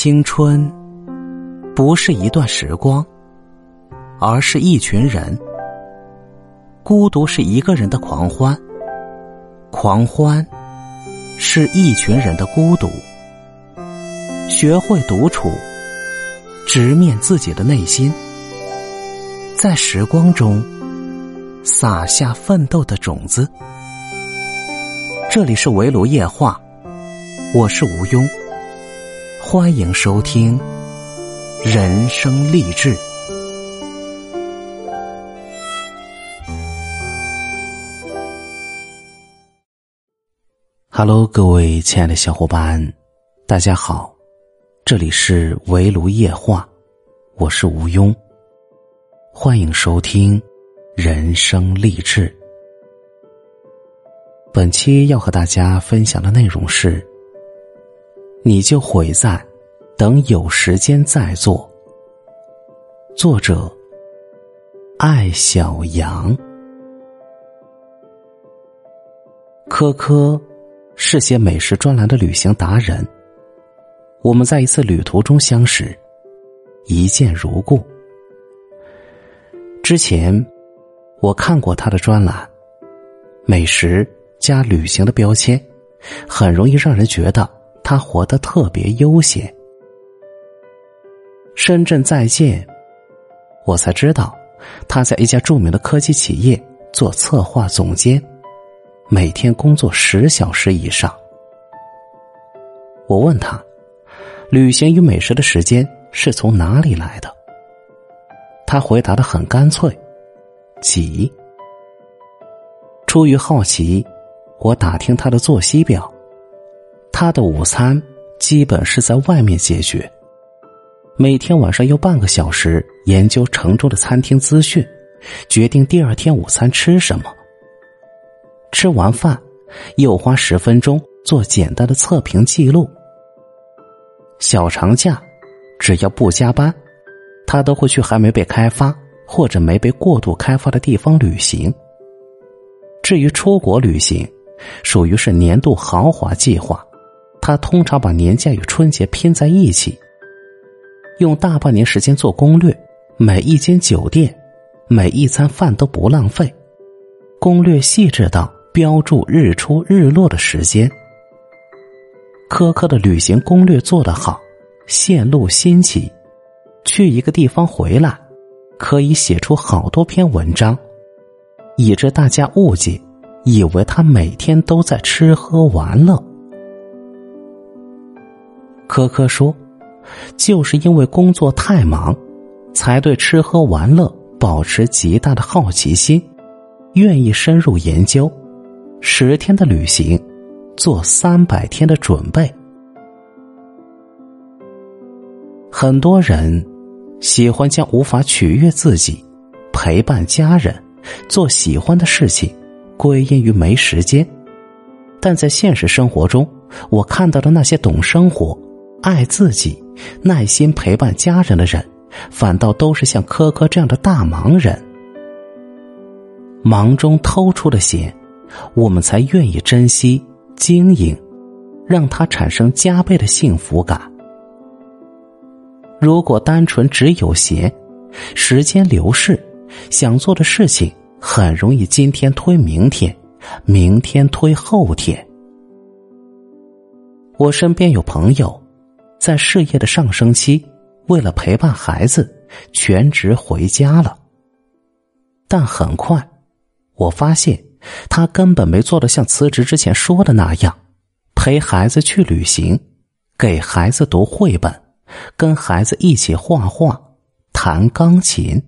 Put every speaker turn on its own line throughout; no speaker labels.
青春不是一段时光，而是一群人。孤独是一个人的狂欢，狂欢是一群人的孤独。学会独处，直面自己的内心，在时光中撒下奋斗的种子。这里是围炉夜话，我是吴庸。欢迎收听人生励志。Hello，各位亲爱的小伙伴，大家好，这里是围炉夜话，我是吴庸。欢迎收听人生励志。本期要和大家分享的内容是。你就毁在等有时间再做。作者：爱小羊。科科是写美食专栏的旅行达人。我们在一次旅途中相识，一见如故。之前我看过他的专栏，美食加旅行的标签，很容易让人觉得。他活得特别悠闲。深圳再见，我才知道他在一家著名的科技企业做策划总监，每天工作十小时以上。我问他，旅行与美食的时间是从哪里来的？他回答的很干脆：挤。出于好奇，我打听他的作息表。他的午餐基本是在外面解决，每天晚上用半个小时研究城中的餐厅资讯，决定第二天午餐吃什么。吃完饭，又花十分钟做简单的测评记录。小长假，只要不加班，他都会去还没被开发或者没被过度开发的地方旅行。至于出国旅行，属于是年度豪华计划。他通常把年假与春节拼在一起，用大半年时间做攻略，每一间酒店、每一餐饭都不浪费，攻略细致到标注日出日落的时间。苛刻的旅行攻略做得好，线路新奇，去一个地方回来，可以写出好多篇文章，以致大家误解，以为他每天都在吃喝玩乐。科科说：“就是因为工作太忙，才对吃喝玩乐保持极大的好奇心，愿意深入研究。十天的旅行，做三百天的准备。很多人喜欢将无法取悦自己、陪伴家人、做喜欢的事情归因于没时间，但在现实生活中，我看到的那些懂生活。”爱自己、耐心陪伴家人的人，反倒都是像科科这样的大忙人。忙中偷出的闲，我们才愿意珍惜、经营，让他产生加倍的幸福感。如果单纯只有闲，时间流逝，想做的事情很容易今天推明天，明天推后天。我身边有朋友。在事业的上升期，为了陪伴孩子，全职回家了。但很快，我发现他根本没做的像辞职之前说的那样，陪孩子去旅行，给孩子读绘本，跟孩子一起画画、弹钢琴。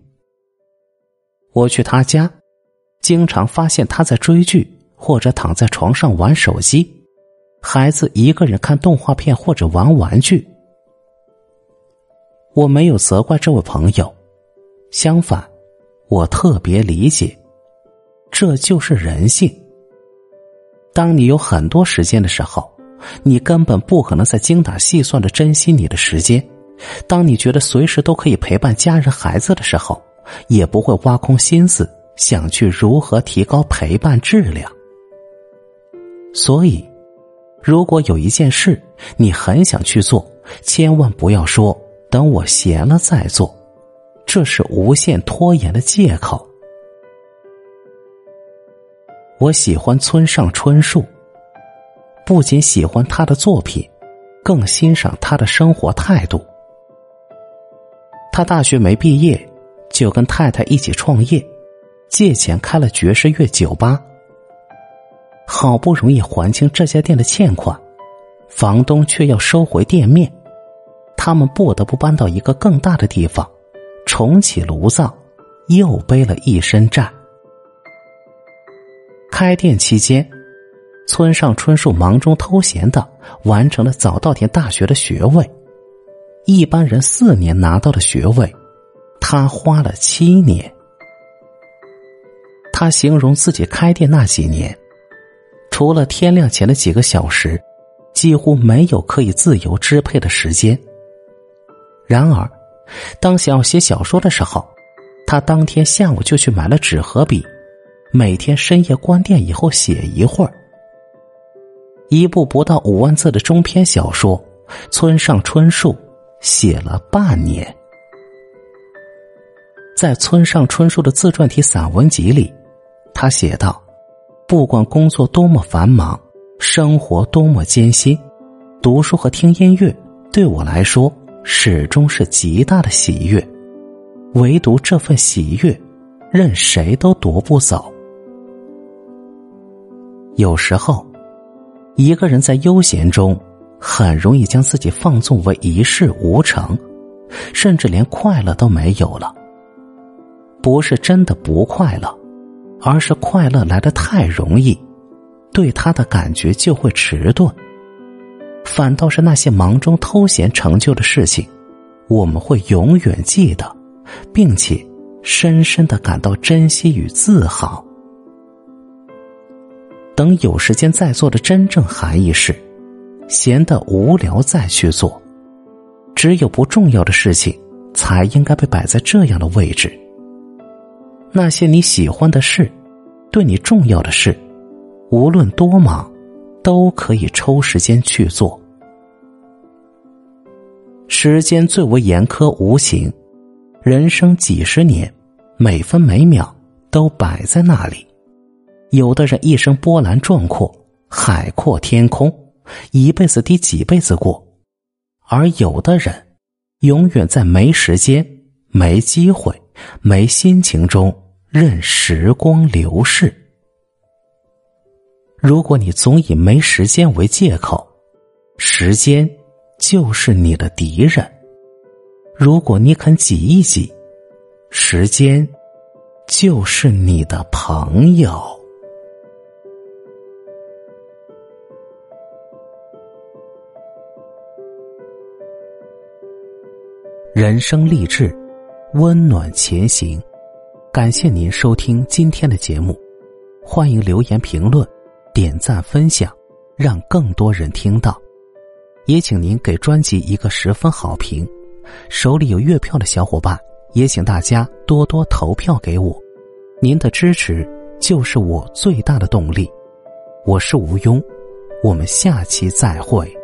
我去他家，经常发现他在追剧或者躺在床上玩手机。孩子一个人看动画片或者玩玩具，我没有责怪这位朋友，相反，我特别理解，这就是人性。当你有很多时间的时候，你根本不可能在精打细算的珍惜你的时间；当你觉得随时都可以陪伴家人孩子的时候，也不会挖空心思想去如何提高陪伴质量。所以。如果有一件事你很想去做，千万不要说等我闲了再做，这是无限拖延的借口。我喜欢村上春树，不仅喜欢他的作品，更欣赏他的生活态度。他大学没毕业，就跟太太一起创业，借钱开了爵士乐酒吧。好不容易还清这家店的欠款，房东却要收回店面，他们不得不搬到一个更大的地方，重启炉灶，又背了一身债。开店期间，村上春树忙中偷闲的完成了早稻田大学的学位，一般人四年拿到的学位，他花了七年。他形容自己开店那几年。除了天亮前的几个小时，几乎没有可以自由支配的时间。然而，当想要写小说的时候，他当天下午就去买了纸和笔，每天深夜关店以后写一会儿。一部不到五万字的中篇小说，村上春树写了半年。在村上春树的自传体散文集里，他写道。不管工作多么繁忙，生活多么艰辛，读书和听音乐对我来说始终是极大的喜悦。唯独这份喜悦，任谁都夺不走。有时候，一个人在悠闲中，很容易将自己放纵为一事无成，甚至连快乐都没有了。不是真的不快乐。而是快乐来的太容易，对他的感觉就会迟钝。反倒是那些忙中偷闲成就的事情，我们会永远记得，并且深深的感到珍惜与自豪。等有时间再做的真正含义是，闲得无聊再去做。只有不重要的事情，才应该被摆在这样的位置。那些你喜欢的事，对你重要的事，无论多忙，都可以抽时间去做。时间最为严苛无情，人生几十年，每分每秒都摆在那里。有的人一生波澜壮阔，海阔天空，一辈子抵几辈子过；而有的人，永远在没时间、没机会。没心情中任时光流逝。如果你总以没时间为借口，时间就是你的敌人；如果你肯挤一挤，时间就是你的朋友。人生励志。温暖前行，感谢您收听今天的节目，欢迎留言评论、点赞分享，让更多人听到。也请您给专辑一个十分好评。手里有月票的小伙伴，也请大家多多投票给我，您的支持就是我最大的动力。我是吴庸，我们下期再会。